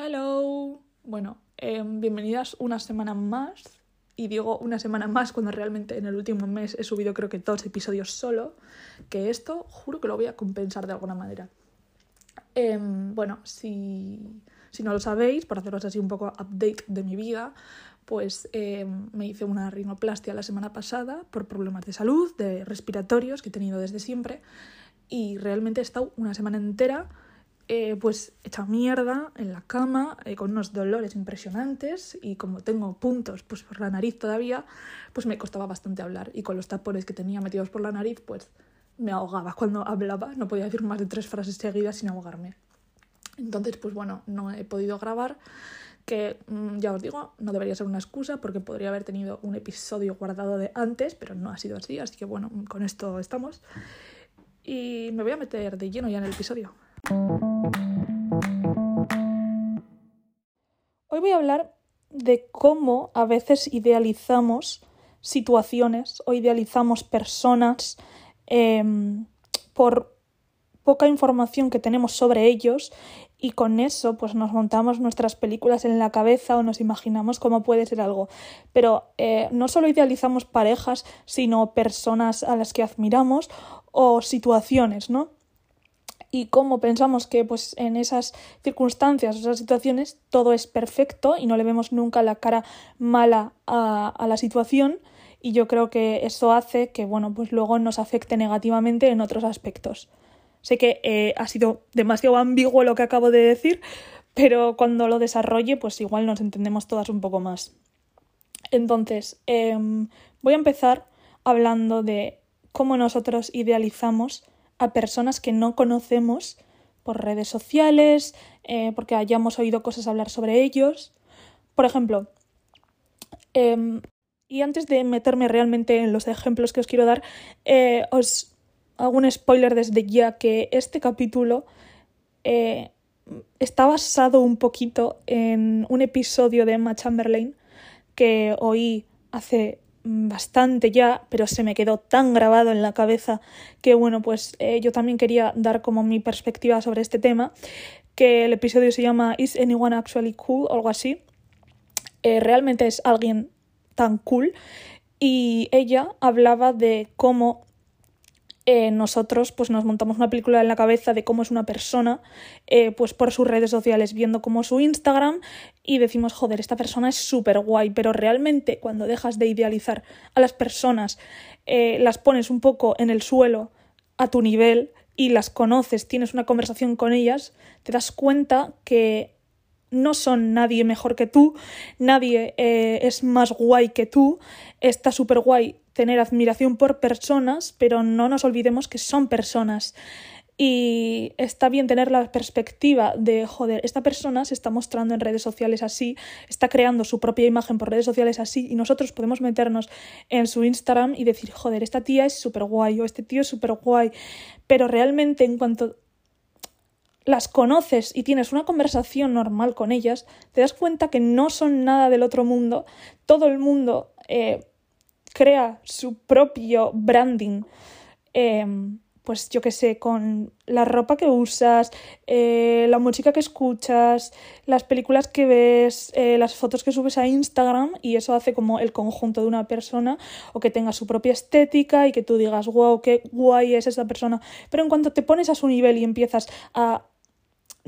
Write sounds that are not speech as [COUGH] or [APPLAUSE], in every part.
Hello. Bueno, eh, bienvenidas una semana más. Y digo una semana más cuando realmente en el último mes he subido creo que dos episodios solo. Que esto juro que lo voy a compensar de alguna manera. Eh, bueno, si, si, no lo sabéis, por haceros así un poco update de mi vida, pues eh, me hice una rinoplastia la semana pasada por problemas de salud, de respiratorios que he tenido desde siempre. Y realmente he estado una semana entera eh, pues hecha mierda en la cama, eh, con unos dolores impresionantes y como tengo puntos pues por la nariz todavía, pues me costaba bastante hablar y con los tapones que tenía metidos por la nariz pues me ahogaba cuando hablaba, no podía decir más de tres frases seguidas sin ahogarme. Entonces pues bueno, no he podido grabar, que mm, ya os digo, no debería ser una excusa porque podría haber tenido un episodio guardado de antes, pero no ha sido así, así que bueno, con esto estamos. Y me voy a meter de lleno ya en el episodio. Hoy voy a hablar de cómo a veces idealizamos situaciones o idealizamos personas eh, por poca información que tenemos sobre ellos y con eso pues nos montamos nuestras películas en la cabeza o nos imaginamos cómo puede ser algo. Pero eh, no solo idealizamos parejas, sino personas a las que admiramos o situaciones, ¿no? Y cómo pensamos que pues en esas circunstancias esas situaciones todo es perfecto y no le vemos nunca la cara mala a, a la situación y yo creo que eso hace que bueno pues luego nos afecte negativamente en otros aspectos. Sé que eh, ha sido demasiado ambiguo lo que acabo de decir, pero cuando lo desarrolle pues igual nos entendemos todas un poco más. Entonces, eh, voy a empezar hablando de cómo nosotros idealizamos a personas que no conocemos por redes sociales, eh, porque hayamos oído cosas hablar sobre ellos. Por ejemplo, eh, y antes de meterme realmente en los ejemplos que os quiero dar, eh, os hago un spoiler desde ya que este capítulo eh, está basado un poquito en un episodio de Emma Chamberlain que oí hace bastante ya, pero se me quedó tan grabado en la cabeza que bueno, pues eh, yo también quería dar como mi perspectiva sobre este tema, que el episodio se llama Is Anyone Actually Cool o algo así. Eh, realmente es alguien tan cool y ella hablaba de cómo eh, nosotros pues nos montamos una película en la cabeza de cómo es una persona eh, pues por sus redes sociales viendo como su Instagram y decimos joder esta persona es súper guay pero realmente cuando dejas de idealizar a las personas eh, las pones un poco en el suelo a tu nivel y las conoces tienes una conversación con ellas te das cuenta que no son nadie mejor que tú, nadie eh, es más guay que tú, está súper guay tener admiración por personas, pero no nos olvidemos que son personas. Y está bien tener la perspectiva de, joder, esta persona se está mostrando en redes sociales así, está creando su propia imagen por redes sociales así, y nosotros podemos meternos en su Instagram y decir, joder, esta tía es súper guay o este tío es súper guay. Pero realmente en cuanto las conoces y tienes una conversación normal con ellas, te das cuenta que no son nada del otro mundo. Todo el mundo eh, crea su propio branding. Eh, pues yo qué sé, con la ropa que usas, eh, la música que escuchas, las películas que ves, eh, las fotos que subes a Instagram y eso hace como el conjunto de una persona o que tenga su propia estética y que tú digas, wow, qué guay es esa persona. Pero en cuanto te pones a su nivel y empiezas a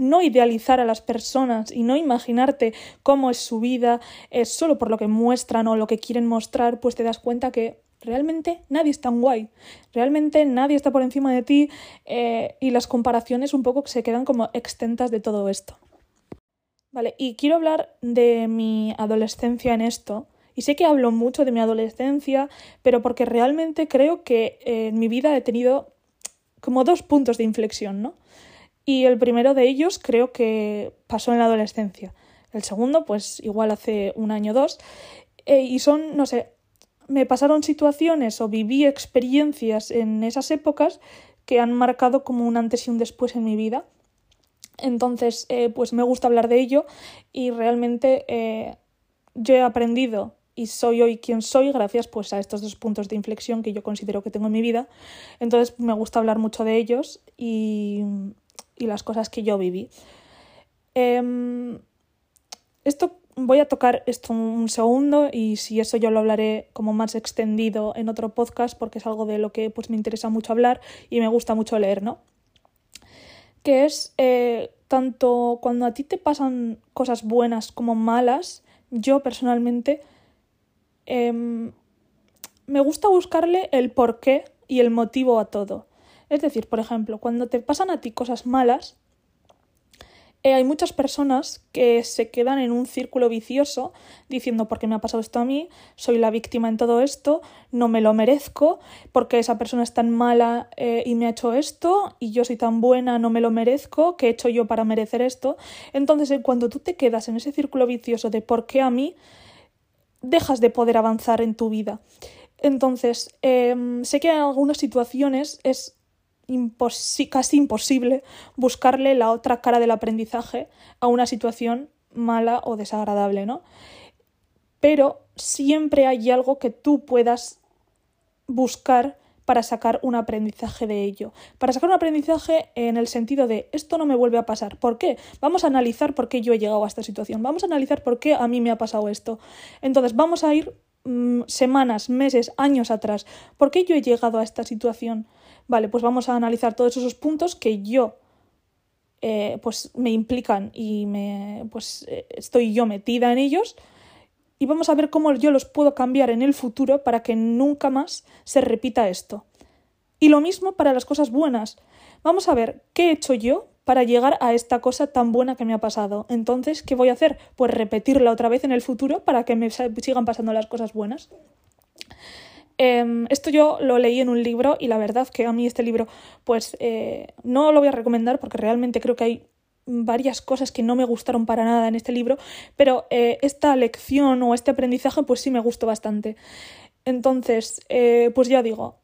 no idealizar a las personas y no imaginarte cómo es su vida es solo por lo que muestran o lo que quieren mostrar, pues te das cuenta que realmente nadie es tan guay, realmente nadie está por encima de ti eh, y las comparaciones un poco se quedan como extentas de todo esto. Vale, y quiero hablar de mi adolescencia en esto. Y sé que hablo mucho de mi adolescencia, pero porque realmente creo que en mi vida he tenido como dos puntos de inflexión, ¿no? Y el primero de ellos creo que pasó en la adolescencia. El segundo, pues igual hace un año o dos. Eh, y son, no sé, me pasaron situaciones o viví experiencias en esas épocas que han marcado como un antes y un después en mi vida. Entonces, eh, pues me gusta hablar de ello y realmente eh, yo he aprendido y soy hoy quien soy gracias pues a estos dos puntos de inflexión que yo considero que tengo en mi vida. Entonces me gusta hablar mucho de ellos y, y las cosas que yo viví. Em, Esto voy a tocar esto un segundo y si eso yo lo hablaré como más extendido en otro podcast porque es algo de lo que pues me interesa mucho hablar y me gusta mucho leer, ¿no? Que es eh, tanto cuando a ti te pasan cosas buenas como malas, yo personalmente em, me gusta buscarle el porqué y el motivo a todo. Es decir, por ejemplo, cuando te pasan a ti cosas malas, eh, hay muchas personas que se quedan en un círculo vicioso diciendo ¿por qué me ha pasado esto a mí? Soy la víctima en todo esto, no me lo merezco, porque esa persona es tan mala eh, y me ha hecho esto y yo soy tan buena, no me lo merezco, ¿qué he hecho yo para merecer esto? Entonces, eh, cuando tú te quedas en ese círculo vicioso de ¿por qué a mí? dejas de poder avanzar en tu vida. Entonces, em, sé que en algunas situaciones es casi imposible buscarle la otra cara del aprendizaje a una situación mala o desagradable, ¿no? Pero siempre hay algo que tú puedas buscar para sacar un aprendizaje de ello. Para sacar un aprendizaje en el sentido de esto no me vuelve a pasar. ¿Por qué? Vamos a analizar por qué yo he llegado a esta situación. Vamos a analizar por qué a mí me ha pasado esto. Entonces vamos a ir mm, semanas, meses, años atrás. ¿Por qué yo he llegado a esta situación? Vale, pues vamos a analizar todos esos puntos que yo eh, pues me implican y me pues eh, estoy yo metida en ellos y vamos a ver cómo yo los puedo cambiar en el futuro para que nunca más se repita esto. Y lo mismo para las cosas buenas. Vamos a ver qué he hecho yo para llegar a esta cosa tan buena que me ha pasado. Entonces, ¿qué voy a hacer? Pues repetirla otra vez en el futuro para que me sigan pasando las cosas buenas. Em, esto yo lo leí en un libro y la verdad que a mí este libro pues eh, no lo voy a recomendar porque realmente creo que hay varias cosas que no me gustaron para nada en este libro, pero eh, esta lección o este aprendizaje pues sí me gustó bastante. Entonces, eh, pues ya digo,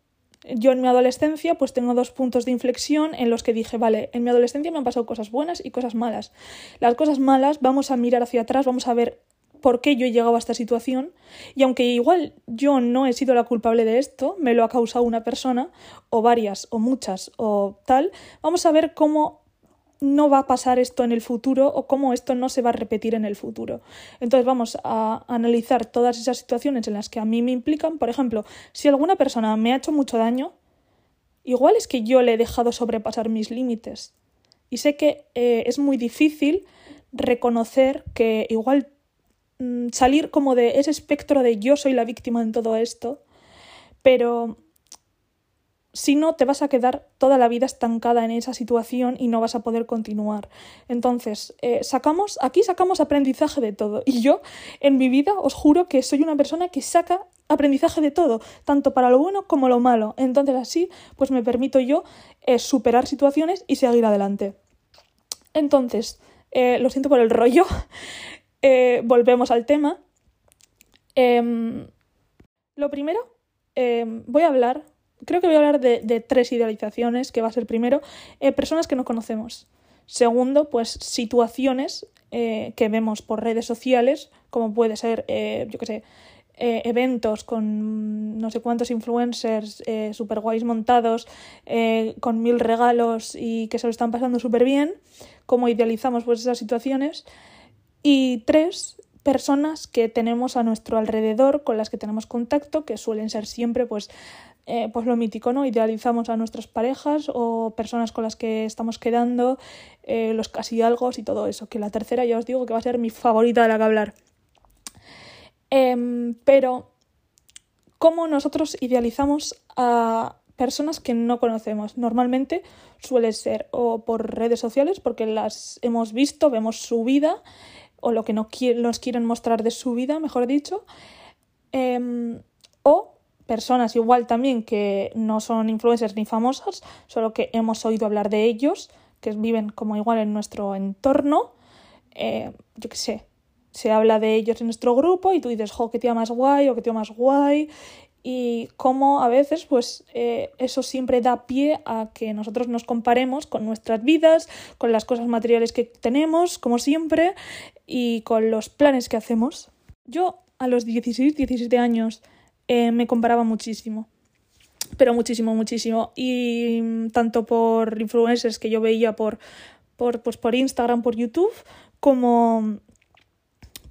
yo en mi adolescencia pues tengo dos puntos de inflexión en los que dije, vale, en mi adolescencia me han pasado cosas buenas y cosas malas. Las cosas malas vamos a mirar hacia atrás, vamos a ver por qué yo he llegado a esta situación y aunque igual yo no he sido la culpable de esto, me lo ha causado una persona o varias o muchas o tal, vamos a ver cómo no va a pasar esto en el futuro o cómo esto no se va a repetir en el futuro. Entonces vamos a analizar todas esas situaciones en las que a mí me implican. Por ejemplo, si alguna persona me ha hecho mucho daño, igual es que yo le he dejado sobrepasar mis límites. Y sé que eh, es muy difícil reconocer que igual salir como de ese espectro de yo soy la víctima en todo esto, pero si no te vas a quedar toda la vida estancada en esa situación y no vas a poder continuar. Entonces, eh, sacamos, aquí sacamos aprendizaje de todo. Y yo, en mi vida, os juro que soy una persona que saca aprendizaje de todo, tanto para lo bueno como lo malo. Entonces, así, pues me permito yo eh, superar situaciones y seguir adelante. Entonces, eh, lo siento por el rollo. Eh, volvemos al tema. Em, lo primero, em, voy a hablar, creo que voy a hablar de, tres idealizaciones, que va a ser primero, eh, personas que no conocemos. Segundo, pues situaciones eh, que vemos por redes sociales, como puede ser, yo qué sé, eventos con no sé cuántos influencers super guays montados, con mil regalos y que se lo están pasando súper bien, como idealizamos pues esas situaciones. Y tres, personas que tenemos a nuestro alrededor, con las que tenemos contacto, que suelen ser siempre pues, eh, pues lo mítico, ¿no? Idealizamos a nuestras parejas o personas con las que estamos quedando, eh, los casi algo y todo eso. Que la tercera ya os digo que va a ser mi favorita de la que hablar. Em, pero, ¿cómo nosotros idealizamos a personas que no conocemos? Normalmente suele ser o por redes sociales, porque las hemos visto, vemos su vida o lo que nos, quieren mostrar de su vida, mejor dicho, em, o personas igual también que no son influencers ni famosas, solo que hemos oído hablar de ellos, que viven como igual en nuestro entorno, eh, yo qué sé, se habla de ellos en nuestro grupo y tú dices, jo, qué tía más guay o qué tío más guay, y cómo a veces pues eh, eso siempre da pie a que nosotros nos comparemos con nuestras vidas, con las cosas materiales que tenemos, como siempre, y con los planes que hacemos. Yo a los 16, 17 años eh, me comparaba muchísimo, pero muchísimo, muchísimo, y mm, tanto por influencers que yo veía por, por, pues, por Instagram, por YouTube, como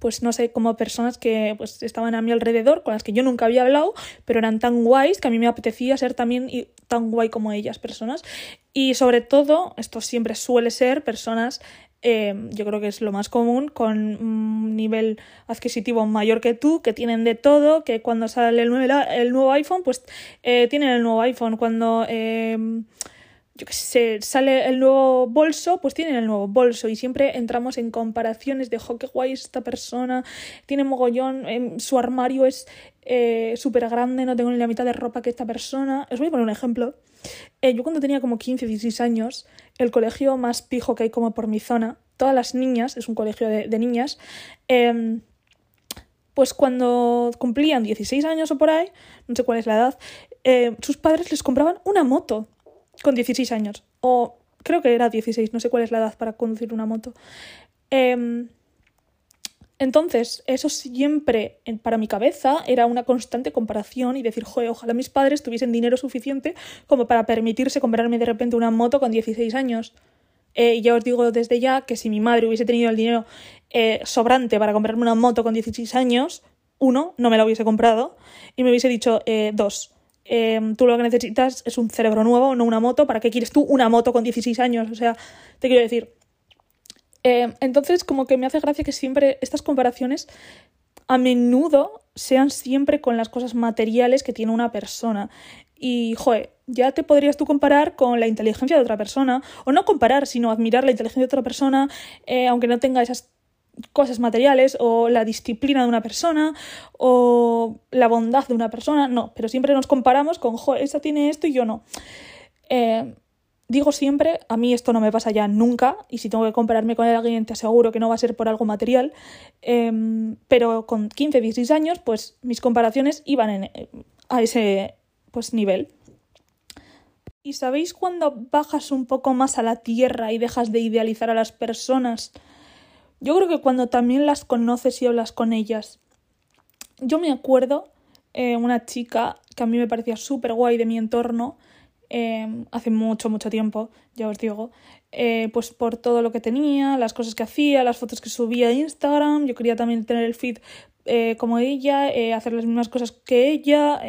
pues no sé, como personas que pues estaban a mi alrededor, con las que yo nunca había hablado, pero eran tan guays que a mí me apetecía ser también tan guay como ellas, personas. Y sobre todo, esto siempre suele ser personas Em, yo creo que es lo más común, con un nivel adquisitivo mayor que tú, que tienen de todo, que cuando sale el nuevo, el nuevo iPhone, pues eh, tienen el nuevo iPhone. Cuando em, yo sale el nuevo bolso, pues tienen el nuevo bolso. Y siempre entramos en comparaciones de, jo, qué guay esta persona, tiene mogollón, em, su armario es eh, súper grande, no tengo ni la mitad de ropa que esta persona. Os voy a poner un ejemplo. Eh, yo cuando tenía como 15, 16 años, el colegio más pijo que hay como por mi zona, todas las niñas, es un colegio de, niñas, em, pues cuando cumplían 16 años o por ahí, no sé cuál es la edad, eh, sus padres les compraban una moto con 16 años. O creo que era 16, no sé cuál es la edad para conducir una moto. Eh, entonces, eso siempre para mi cabeza era una constante comparación y decir, joder, ojalá mis padres tuviesen dinero suficiente como para permitirse comprarme de repente una moto con 16 años. Eh, ya os digo desde ya que si mi madre hubiese tenido el dinero eh, sobrante para comprarme una moto con 16 años, uno, no me la hubiese comprado y me hubiese dicho, eh, dos, tú lo que necesitas es un cerebro nuevo, no una moto. ¿Para qué quieres tú una moto con 16 años? O sea, te quiero decir, eh, entonces, como que me hace gracia que siempre estas comparaciones a menudo sean siempre con las cosas materiales que tiene una persona. Y, joder, ya te podrías tú comparar con la inteligencia de otra persona, o no comparar, sino admirar la inteligencia de otra persona, eh, aunque no tenga esas cosas materiales, o la disciplina de una persona, o la bondad de una persona, no, pero siempre nos comparamos con, joder, esa tiene esto y yo no. Eh, digo siempre, a mí esto no me pasa ya nunca, y si tengo que compararme con alguien te aseguro que no va a ser por algo material, em, pero con 15, 16 años, pues mis comparaciones iban en, a ese pues, nivel. ¿Y sabéis cuando bajas un poco más a la tierra y dejas de idealizar a las personas? Yo creo que cuando también las conoces y hablas con ellas. Yo me acuerdo eh, una chica que a mí me parecía súper guay de mi entorno, Em, hace mucho, mucho tiempo, ya os digo, eh, pues por todo lo que tenía, las cosas que hacía, las fotos que subía a Instagram, yo quería también tener el feed eh, como ella, eh, hacer las mismas cosas que ella,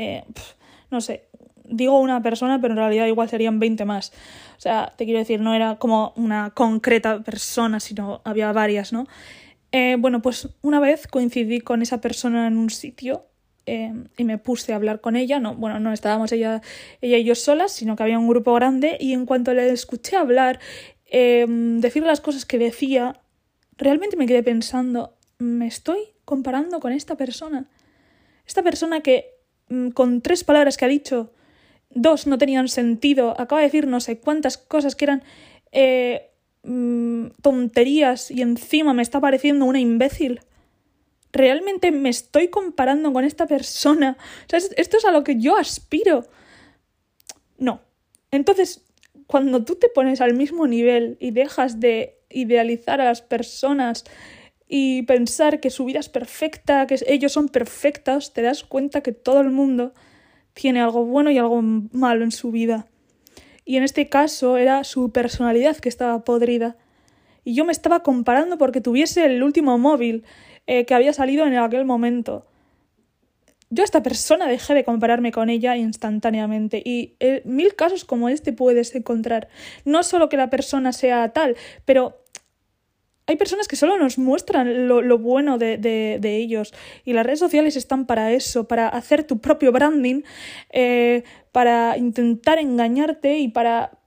no sé, digo una persona, pero en realidad igual serían 20 más. O sea, te quiero decir, no era como una concreta persona, sino había varias, ¿no? bueno, pues una vez coincidí con esa persona en un sitio Em, y me puse a hablar con ella. No, bueno, no estábamos ella, ella y yo solas, sino que había un grupo grande y en cuanto le escuché hablar, eh, decir las cosas que decía, realmente me quedé pensando, me estoy comparando con esta persona. Esta persona que mm, con tres palabras que ha dicho, dos no tenían sentido, acaba de decir no sé cuántas cosas que eran eh, mm, tonterías y encima me está pareciendo una imbécil. ¿Realmente me estoy comparando con esta persona? O sea, esto es a lo que yo aspiro. No. Entonces, cuando tú te pones al mismo nivel y dejas de idealizar a las personas y pensar que su vida es perfecta, que ellos son perfectos, te das cuenta que todo el mundo tiene algo bueno y algo malo en su vida. Y en este caso era su personalidad que estaba podrida. Y yo me estaba comparando porque tuviese el último móvil eh, que había salido en aquel momento. Yo a esta persona dejé de compararme con ella instantáneamente y eh, mil casos como este puedes encontrar. No solo que la persona sea tal, pero hay personas que solo nos muestran lo, bueno de, de, ellos y las redes sociales están para eso, para hacer tu propio branding, eh, para intentar engañarte y para,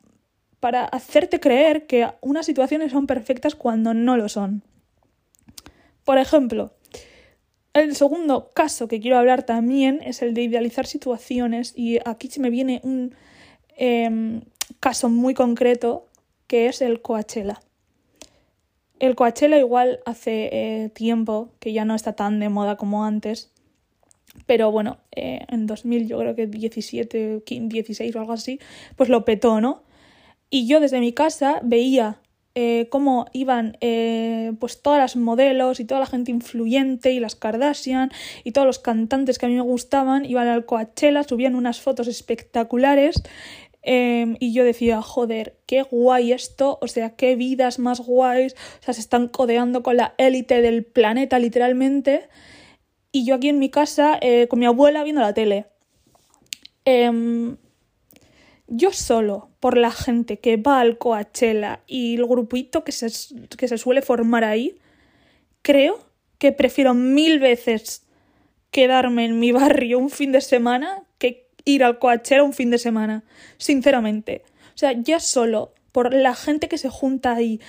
para hacerte creer que unas situaciones son perfectas cuando no lo son. Por ejemplo, el segundo caso que quiero hablar también es el de idealizar situaciones y aquí se me viene un em, caso muy concreto que es el Coachella. El Coachella igual hace eh, tiempo que ya no está tan de moda como antes, pero bueno, eh, en 2000 yo creo que 17, 16 o algo así, pues lo petó, ¿no? Y yo desde mi casa veía eh, cómo iban eh, pues todas las modelos y toda la gente influyente y las Kardashian y todos los cantantes que a mí me gustaban iban al Coachella, subían unas fotos espectaculares Em, y yo decía, joder, qué guay esto, o sea, qué vidas más guays, o sea, se están codeando con la élite del planeta literalmente. Y yo aquí en mi casa eh, con mi abuela viendo la tele. Em, yo solo, por la gente que va al Coachella y el grupito que se, que se suele formar ahí, creo que prefiero mil veces quedarme en mi [LAUGHS] barrio un fin de semana que ir al Coachella un fin de semana, sinceramente. O sea, ya solo por la gente que se junta ahí,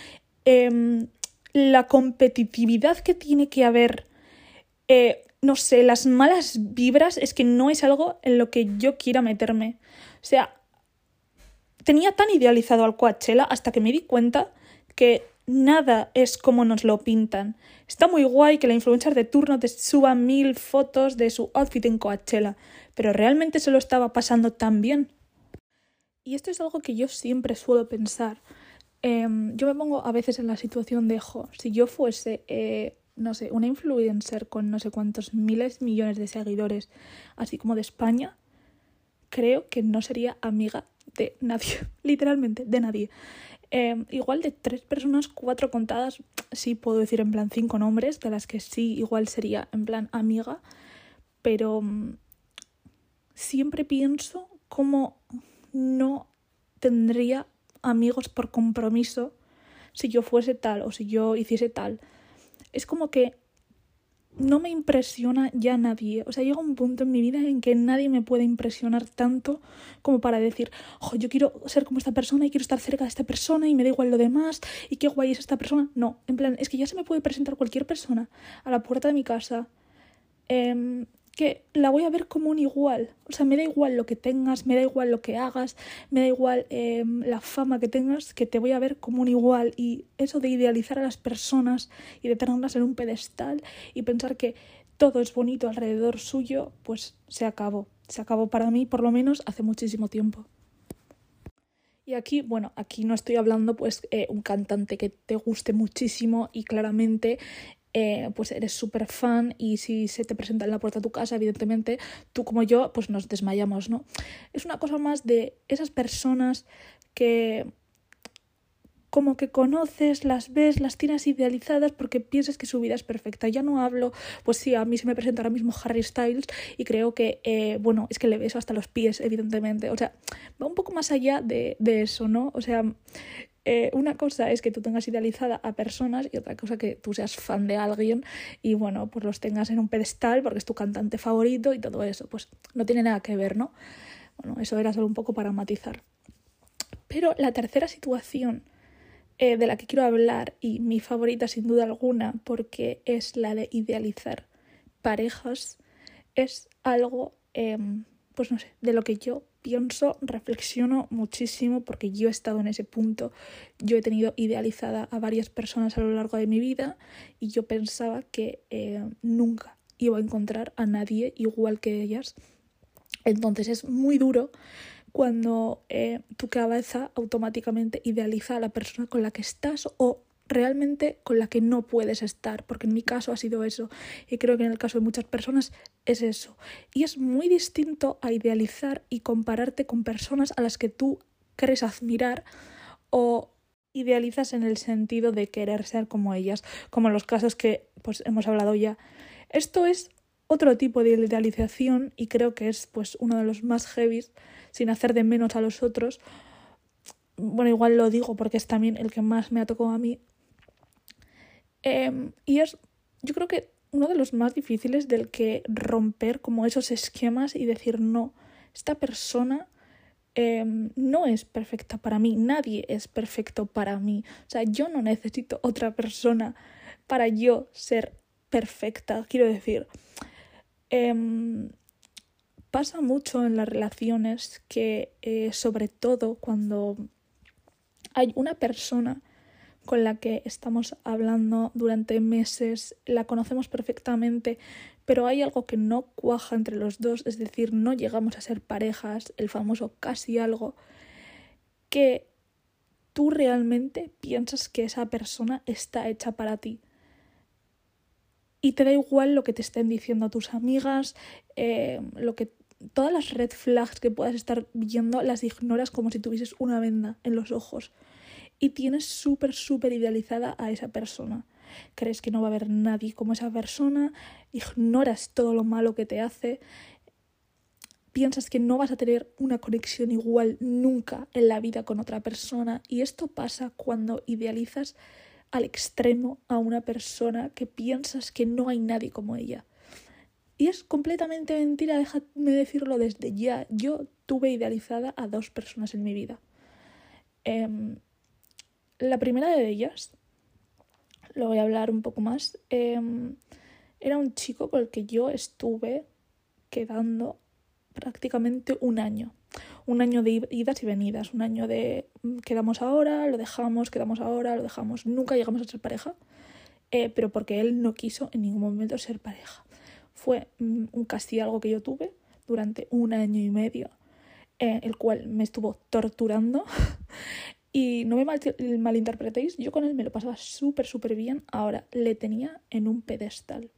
em, la competitividad que tiene que haber, eh, no sé, las malas vibras, es que no es algo en lo que yo quiera meterme. O sea, tenía tan idealizado al Coachella hasta que me di cuenta que nada es como nos lo pintan. Está muy guay que la influencer de turno te suba mil fotos de su outfit en Coachella, pero realmente se lo estaba pasando tan bien. Y esto es algo que yo siempre suelo pensar. Em, yo me pongo a veces en la situación de, jo, si yo fuese, eh, no sé, una influencer con no sé cuántos miles, millones de seguidores, así como de España, creo que no sería amiga de nadie, [LAUGHS] literalmente, de nadie. Em, igual de tres personas, cuatro contadas, sí puedo decir en plan cinco nombres, de las que sí igual sería en plan amiga, pero mm, siempre pienso cómo no tendría amigos por compromiso si yo fuese tal o si yo hiciese tal. Es como que no me impresiona ya nadie. O sea, llega un punto en mi vida en que nadie me puede impresionar tanto como para decir, yo quiero ser como esta persona y quiero estar cerca de esta persona y me da igual lo demás y qué guay es esta persona. No, en plan, es que ya se me puede presentar cualquier persona a la puerta de mi casa. Eh, que la voy a ver como un igual. O sea, me da igual lo que tengas, me da igual lo que hagas, me da igual em, la fama que tengas, que te voy a ver como un igual. Y eso de idealizar a las personas y de tenerlas en un pedestal y pensar que todo es bonito alrededor suyo, pues se acabó. Se acabó para mí, por lo menos, hace muchísimo tiempo. Y aquí, bueno, aquí no estoy hablando pues eh, un cantante que te guste muchísimo y claramente eh, pues eres súper fan y si se te presenta en la puerta de tu casa, evidentemente, tú como yo, pues nos desmayamos, ¿no? Es una cosa más de esas personas que como que conoces, las ves, las tienes idealizadas porque piensas que su vida es perfecta. Ya no hablo, pues sí, a mí se me presenta ahora mismo Harry Styles y creo que, eh, bueno, es que le beso hasta los pies, evidentemente. O sea, va un poco más allá de, de eso, ¿no? O sea, eh, una cosa es que tú tengas idealizada a personas y otra cosa que tú seas fan de alguien y bueno, pues los tengas en un pedestal porque es tu cantante favorito y todo eso. Pues no tiene nada que ver, ¿no? Bueno, eso era solo un poco para matizar. Pero la tercera situación eh, de la que quiero hablar y mi favorita sin duda alguna porque es la de idealizar parejas es algo, em, pues no sé, de lo que yo pienso, reflexiono muchísimo porque yo he estado en ese punto. Yo he tenido idealizada a varias personas a lo largo de mi vida y yo pensaba que eh, nunca iba a encontrar a nadie igual que ellas. Entonces es muy duro cuando eh, tu cabeza automáticamente idealiza a la persona con la que estás o realmente con la que no puedes estar, porque en mi caso ha sido eso y creo que en el caso de muchas personas es eso. Y es muy distinto a idealizar y compararte con personas a las que tú crees admirar o idealizas en el sentido de querer ser como ellas, como en los casos que pues hemos hablado ya. Esto es otro tipo de idealización y creo que es pues uno de los más heavies sin hacer de menos a los otros. Bueno, igual lo digo porque es también el que más me ha tocado a mí, Em, y es, yo creo que uno de los más difíciles del que romper como esos esquemas y decir no, esta persona em, no es perfecta para mí, nadie es perfecto para mí. O sea, yo no necesito otra persona para yo ser perfecta, quiero decir. Em, pasa mucho en las relaciones que, eh, sobre todo cuando hay una persona con la que estamos hablando durante meses, la conocemos perfectamente, pero hay algo que no cuaja entre los dos, es decir, no llegamos a ser parejas, el famoso casi algo, que tú realmente piensas que esa persona está hecha para ti. Y te da igual lo que te estén diciendo tus amigas, eh, lo que todas las red flags que puedas estar viendo las ignoras como si tuvieses una venda en los ojos y tienes súper, súper idealizada a esa persona. Crees que no va a haber nadie como esa persona, ignoras todo lo malo que te hace, piensas que no vas a tener una conexión igual nunca en la vida con otra persona y esto pasa cuando idealizas al extremo a una persona que piensas que no hay nadie como ella. Y es completamente mentira, déjame decirlo desde ya. Yo tuve idealizada a dos personas en mi vida. Em, la primera de ellas, lo voy a hablar un poco más, em, era un chico con el que yo estuve quedando prácticamente un año. Un año de idas y venidas, un año de mm, quedamos ahora, lo dejamos, quedamos ahora, lo dejamos. Nunca llegamos a ser pareja, eh, pero porque él no quiso en ningún momento ser pareja. Fue mm, un castigo que yo tuve durante un año y medio, eh, el cual me estuvo torturando. [LAUGHS] y no me malinterpretéis, yo con él me lo pasaba súper, súper bien. Ahora, le tenía en un pedestal.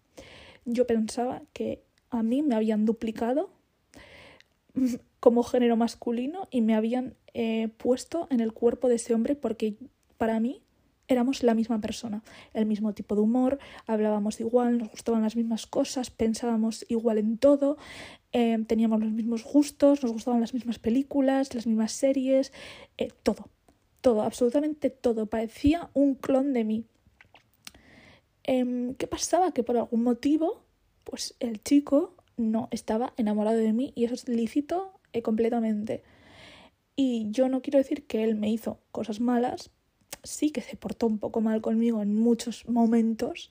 Yo pensaba que a mí me habían duplicado como género masculino y me habían eh, puesto en el cuerpo de ese hombre porque para mí éramos la misma persona, el mismo tipo de humor, hablábamos igual, nos gustaban las mismas cosas, pensábamos igual en todo, eh, teníamos los mismos gustos, nos gustaban las mismas películas, las mismas series, eh, todo, todo, absolutamente todo, parecía un clon de mí. Em, ¿Qué pasaba? Que por algún motivo, pues el chico no estaba enamorado de mí y eso es lícito eh, completamente. Y yo no quiero decir que él me hizo cosas malas, sí que se portó un poco mal conmigo en muchos momentos,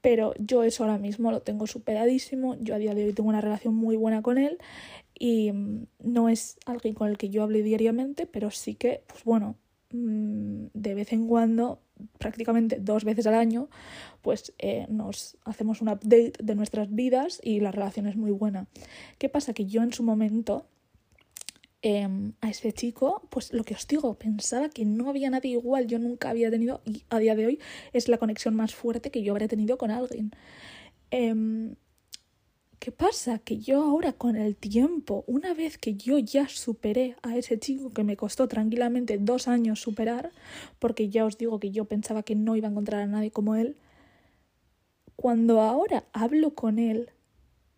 pero yo eso ahora mismo lo tengo superadísimo, yo a día de hoy tengo una relación muy buena con él y mm, no es alguien con el que yo hable diariamente, pero sí que, pues bueno, mm, de vez en cuando prácticamente dos veces al año, pues eh, nos hacemos un update de nuestras vidas y la relación es muy buena. ¿Qué pasa? Que yo en su momento em, a ese chico, pues lo que os digo, pensaba que no había nadie igual, yo nunca había tenido y a día de hoy es la conexión más fuerte que yo habré tenido con alguien. Em, ¿Qué pasa? Que yo ahora con el tiempo, una vez que yo ya superé a ese chico que me costó tranquilamente dos años superar, porque ya os digo que yo pensaba que no iba a encontrar a nadie como él, cuando ahora hablo con él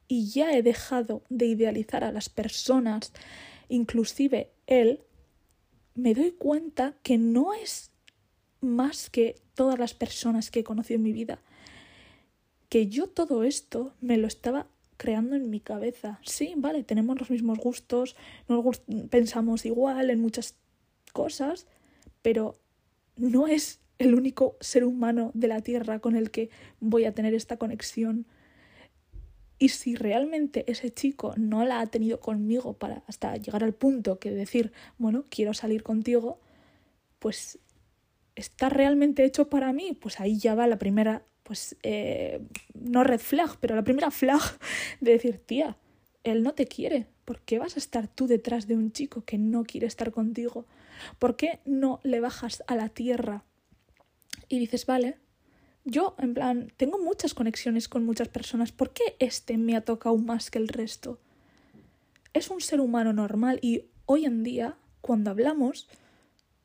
y ya he dejado de idealizar a las personas, inclusive él, me doy cuenta que no es más que todas las personas que he conocido en mi vida, que yo todo esto me lo estaba creando en mi cabeza. Sí, vale, tenemos los mismos gustos, nos pensamos igual en muchas cosas, pero no es el único ser humano de la Tierra con el que voy a tener esta conexión. Y si realmente ese chico no la ha tenido conmigo para hasta llegar al punto que decir, bueno, quiero salir contigo, pues está realmente hecho para mí, pues ahí ya va la primera pues eh, no red flag, pero la primera flag [LAUGHS] de decir, tía, él no te quiere. ¿Por qué vas a estar tú detrás de un chico que no quiere estar contigo? ¿Por qué no le bajas a la tierra y dices, vale, yo en plan, tengo muchas conexiones con muchas personas, ¿por qué este me ha tocado más que el resto? Es un ser humano normal y hoy en día, cuando hablamos,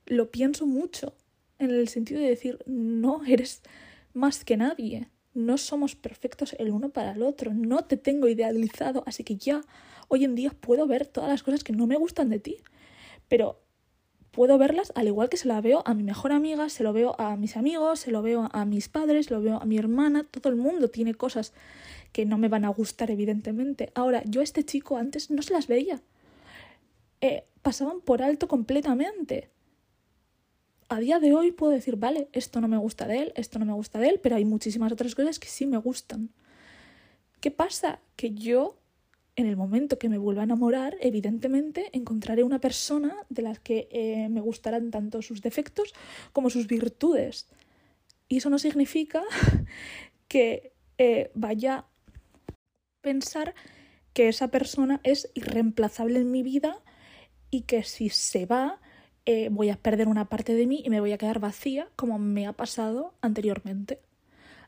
lo pienso mucho, en el sentido de decir, no, eres más que nadie. No somos perfectos el uno para el otro. No te tengo idealizado, así que ya hoy en día puedo ver todas las cosas que no me gustan de ti. Pero puedo verlas al igual que se la veo a mi mejor amiga, se lo veo a mis amigos, se lo veo a mis padres, se lo veo a mi hermana. Todo el mundo tiene cosas que no me van a gustar, evidentemente. Ahora, yo a este chico antes no se las veía. Eh, pasaban por alto completamente a día de hoy puedo decir, vale, esto no me gusta de él, esto no me gusta de él, pero hay muchísimas otras cosas que sí me gustan. ¿Qué pasa? Que yo, en el momento que me vuelva a enamorar, evidentemente encontraré una persona de la que eh, me gustarán tanto sus defectos como sus virtudes. Y eso no significa [LAUGHS] que eh, vaya a pensar que esa persona es irreemplazable en mi vida y que si se va, eh, voy a perder una parte de mí y me voy a quedar vacía como me ha pasado anteriormente.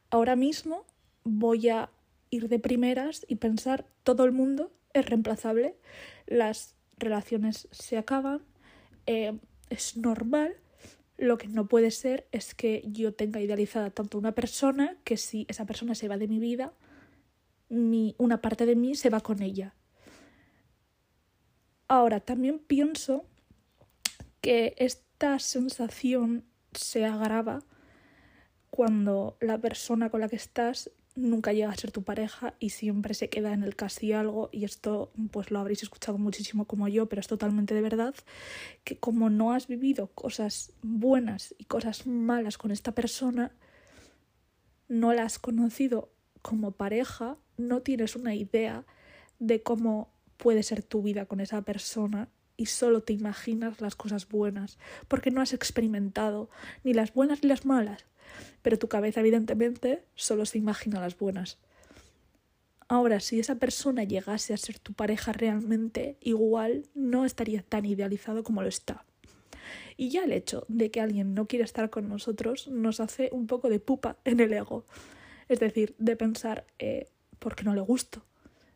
Ahora mismo voy a ir de primeras y pensar todo el mundo es reemplazable, las relaciones se acaban, eh, es normal. Lo que no puede ser es que yo tenga idealizada tanto una persona que si esa persona se va de mi vida, mi, una parte de mí se va con ella. Ahora, también pienso que esta sensación se agrava cuando la persona con la que estás nunca llega a ser tu pareja y siempre se queda en el casi algo. Y esto pues lo habréis escuchado muchísimo como yo, pero es totalmente de verdad que como no has vivido cosas buenas y cosas malas con esta persona, no la has conocido como pareja, no tienes una idea de cómo puede ser tu vida con esa persona y solo te imaginas las cosas buenas, porque no has experimentado ni las buenas ni las malas, pero tu cabeza evidentemente solo se imagina las buenas. Ahora, si esa persona llegase a ser tu pareja realmente, igual no estaría tan idealizado como lo está. Y ya el hecho de que alguien no quiera estar con nosotros nos hace un poco de pupa en el ego. Es decir, de pensar, eh, ¿por qué no le gusto?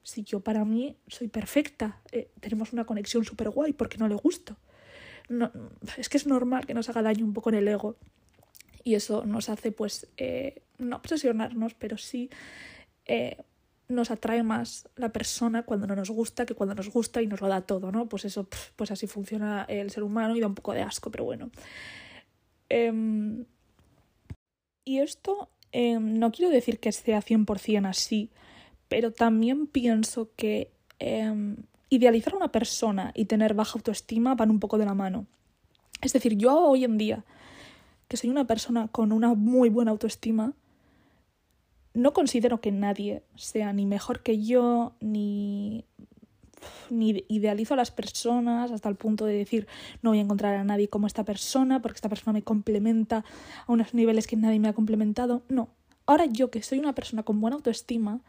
Si yo para mí soy perfecta, eh, tenemos una conexión súper guay, ¿por qué no le gusto? No, es que es normal que nos haga daño un poco en el ego y eso nos hace pues eh, no obsesionarnos, pero sí eh, nos atrae más la persona cuando no nos gusta que cuando nos gusta y nos lo da todo, ¿no? Pues eso, pues así funciona el ser humano y da un poco de asco, pero bueno. Em, y esto em, no quiero decir que sea 100% así, pero también pienso que em, idealizar a una persona y tener baja autoestima van un poco de la mano. Es decir, yo hoy en día que soy una persona con una muy buena autoestima, no considero que nadie sea ni mejor que yo, ni, ni idealizo a las personas hasta el punto de decir no voy a encontrar a nadie como esta persona porque esta persona me complementa a unos niveles que nadie me ha complementado. No. Ahora yo que soy una persona con buena autoestima,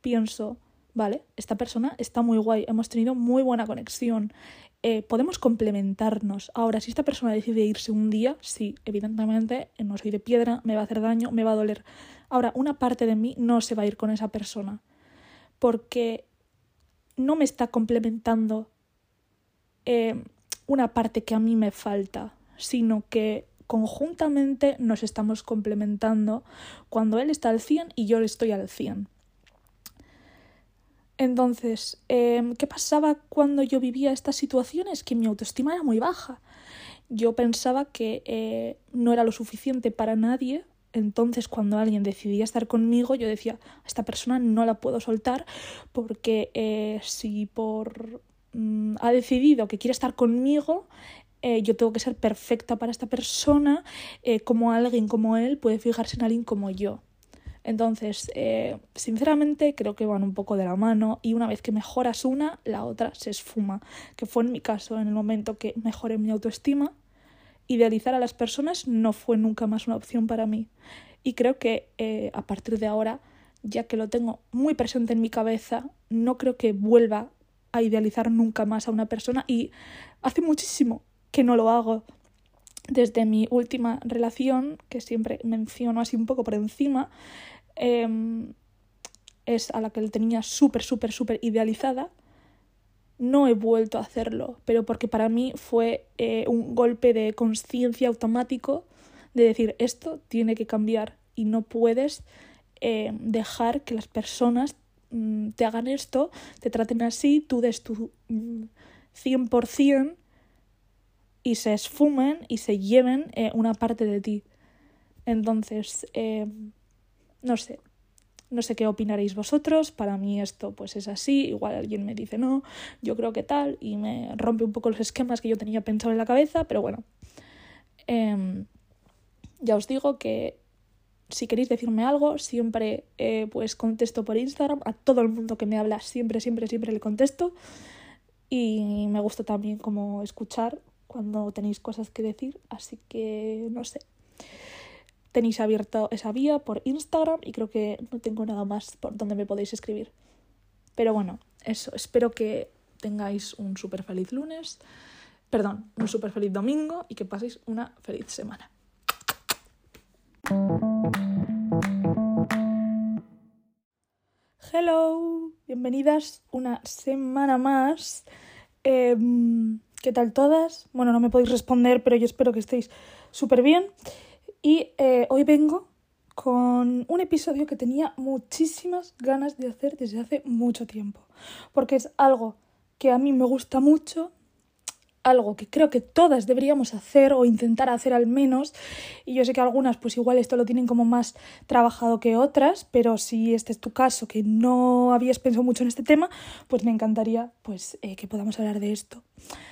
pienso, vale, esta persona está muy guay, hemos tenido muy buena conexión, eh, podemos complementarnos. Ahora, si esta persona decide irse un día, sí, evidentemente no soy de piedra, me va a hacer daño, me va a doler. Ahora, una parte de mí no se va a ir con esa persona porque no me está complementando eh, una parte que a mí me falta, sino que conjuntamente nos estamos complementando cuando él está al 100 y yo estoy al 100. Entonces, em, ¿qué pasaba cuando yo vivía estas situaciones? Que mi autoestima era muy baja. Yo pensaba que eh, no era lo suficiente para nadie. Entonces, cuando alguien decidía estar conmigo, yo decía, esta persona no la puedo soltar porque eh, si por mm, ha decidido que quiere estar conmigo, eh, yo tengo que ser perfecta para esta persona, como alguien como él puede fijarse en alguien como yo. Entonces, eh, sinceramente, creo que van un poco de la mano y una vez que mejoras una, la otra se esfuma, que fue en mi caso, en el momento que mejoré mi autoestima, idealizar a las personas no fue nunca más una opción para mí. Y creo que eh, a partir de ahora, ya que lo tengo muy presente en mi cabeza, no creo que vuelva a idealizar nunca más a una persona y hace muchísimo que no lo hago. Desde mi última relación, que siempre menciono así un poco por encima, Em, es a la que le tenía súper, súper, súper idealizada, no he vuelto a hacerlo, pero porque para mí fue eh, un golpe de conciencia automático de decir esto tiene que cambiar y no puedes eh, dejar que las personas mm, te hagan esto, te traten así, tú des tu 100% mm, y se esfumen y se lleven eh, una parte de ti. Entonces, no sé, no sé qué opinaréis vosotros, para mí esto pues es así, igual alguien me dice no, yo creo que tal, y me rompe un poco los esquemas que yo tenía pensado en la cabeza, pero bueno, em, ya os digo que si queréis decirme algo, siempre eh, pues contesto por Instagram, a todo el mundo que me habla, siempre, siempre, siempre le contesto, y me gusta también como escuchar cuando tenéis cosas que decir, así que no sé tenéis abierto esa vía por Instagram y creo que no tengo nada más por donde me podéis escribir. Pero bueno, eso, espero que tengáis un súper feliz lunes, perdón, un súper feliz domingo y que paséis una feliz semana. Hello, bienvenidas una semana más. Em, ¿Qué tal todas? Bueno, no me podéis responder, pero yo espero que estéis súper bien. Y eh, hoy vengo con un episodio que tenía muchísimas ganas de hacer desde hace mucho tiempo, porque es algo que a mí me gusta mucho, algo que creo que todas deberíamos hacer o intentar hacer al menos. Y yo sé que algunas pues igual esto lo tienen como más trabajado que otras, pero si este es tu caso, que no habías pensado mucho en este tema, pues me encantaría pues eh, que podamos hablar de esto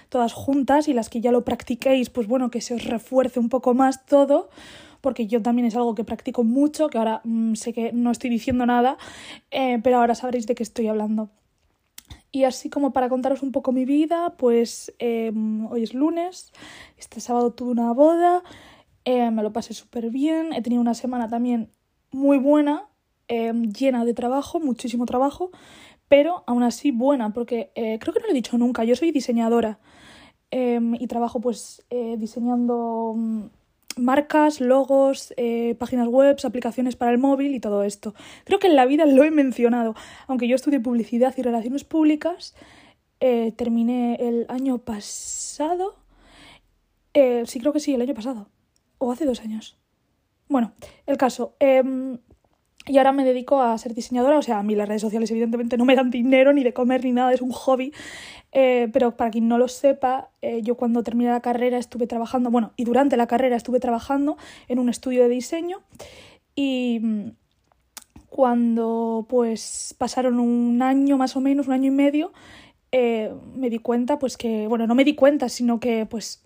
todas juntas y las que ya lo practiquéis, pues bueno, que se os refuerce un poco más todo porque yo también es algo que practico mucho, que ahora mm, sé que no estoy diciendo nada, eh, pero ahora sabréis de qué estoy hablando. Y así como para contaros un poco mi vida, pues em, hoy es lunes, este sábado tuve una boda, eh, me lo pasé súper bien, he tenido una semana también muy buena, em, llena de trabajo, muchísimo trabajo, pero aún así buena, porque eh, creo que no lo he dicho nunca, yo soy diseñadora em, y trabajo pues eh, diseñando mm, marcas, logos, eh, páginas web, aplicaciones para el móvil y todo esto. Creo que en la vida lo he mencionado. Aunque yo estudié publicidad y relaciones públicas, eh, terminé el año pasado. Eh, sí, creo que sí, el año pasado. O hace dos años. Bueno, el caso. Em, y ahora me dedico a ser diseñadora, o sea, a mí las redes sociales evidentemente no me dan dinero ni de comer ni nada, es un hobby. Eh, pero para quien no lo sepa, eh, yo cuando terminé la carrera estuve trabajando, bueno, y durante la carrera estuve trabajando en un estudio de diseño y mm, cuando pues pasaron un año más o menos, un año y medio, eh, me di cuenta pues que, bueno, no me di cuenta, sino que pues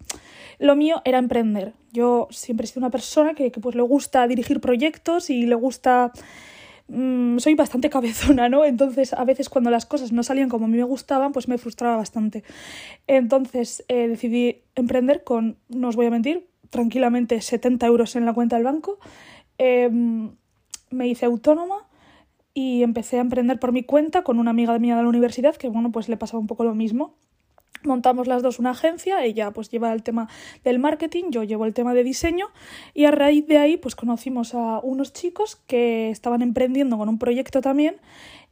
lo mío era emprender. Yo siempre he sido una persona que, que pues le gusta dirigir proyectos y le gusta... Mm, soy bastante [LAUGHS] cabezona, ¿no? Entonces a veces cuando las cosas no salían como a mí me gustaban, pues me frustraba bastante. Entonces eh, decidí emprender con, no os voy a mentir, tranquilamente 70 euros en la cuenta del banco. Em, me hice autónoma y empecé a emprender por mi cuenta con una amiga mía de la universidad que, bueno, pues le pasaba un poco lo mismo. Montamos las dos una agencia, ella pues lleva el tema del marketing, yo llevo el tema de diseño y a raíz de ahí pues conocimos a unos chicos que estaban emprendiendo con un proyecto también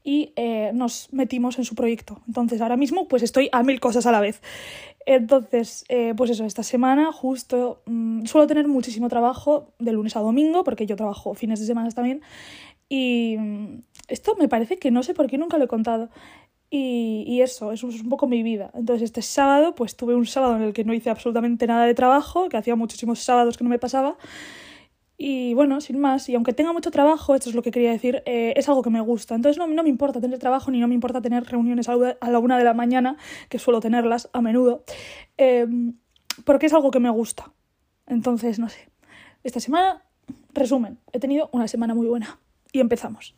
y eh, nos metimos en su proyecto. Entonces ahora mismo pues estoy a mil cosas a la vez. Entonces, eh, pues eso, esta semana justo mm, suelo tener muchísimo trabajo de lunes a domingo porque yo trabajo fines de semana también y mm, esto me parece que no sé por qué nunca lo he contado. Y, eso, eso es un poco mi vida. Entonces este sábado, pues tuve un sábado en el que no hice absolutamente nada de trabajo, que hacía muchísimos sábados que no me pasaba. Y bueno, sin más, y aunque tenga mucho trabajo, esto es lo que quería decir, eh, es algo que me gusta. Entonces no, no, me importa tener trabajo ni no me importa tener reuniones a la una de la mañana, que suelo tenerlas a menudo, em, porque es algo que me gusta. Entonces, no sé. Esta semana, resumen, he tenido una semana muy buena. Y empezamos.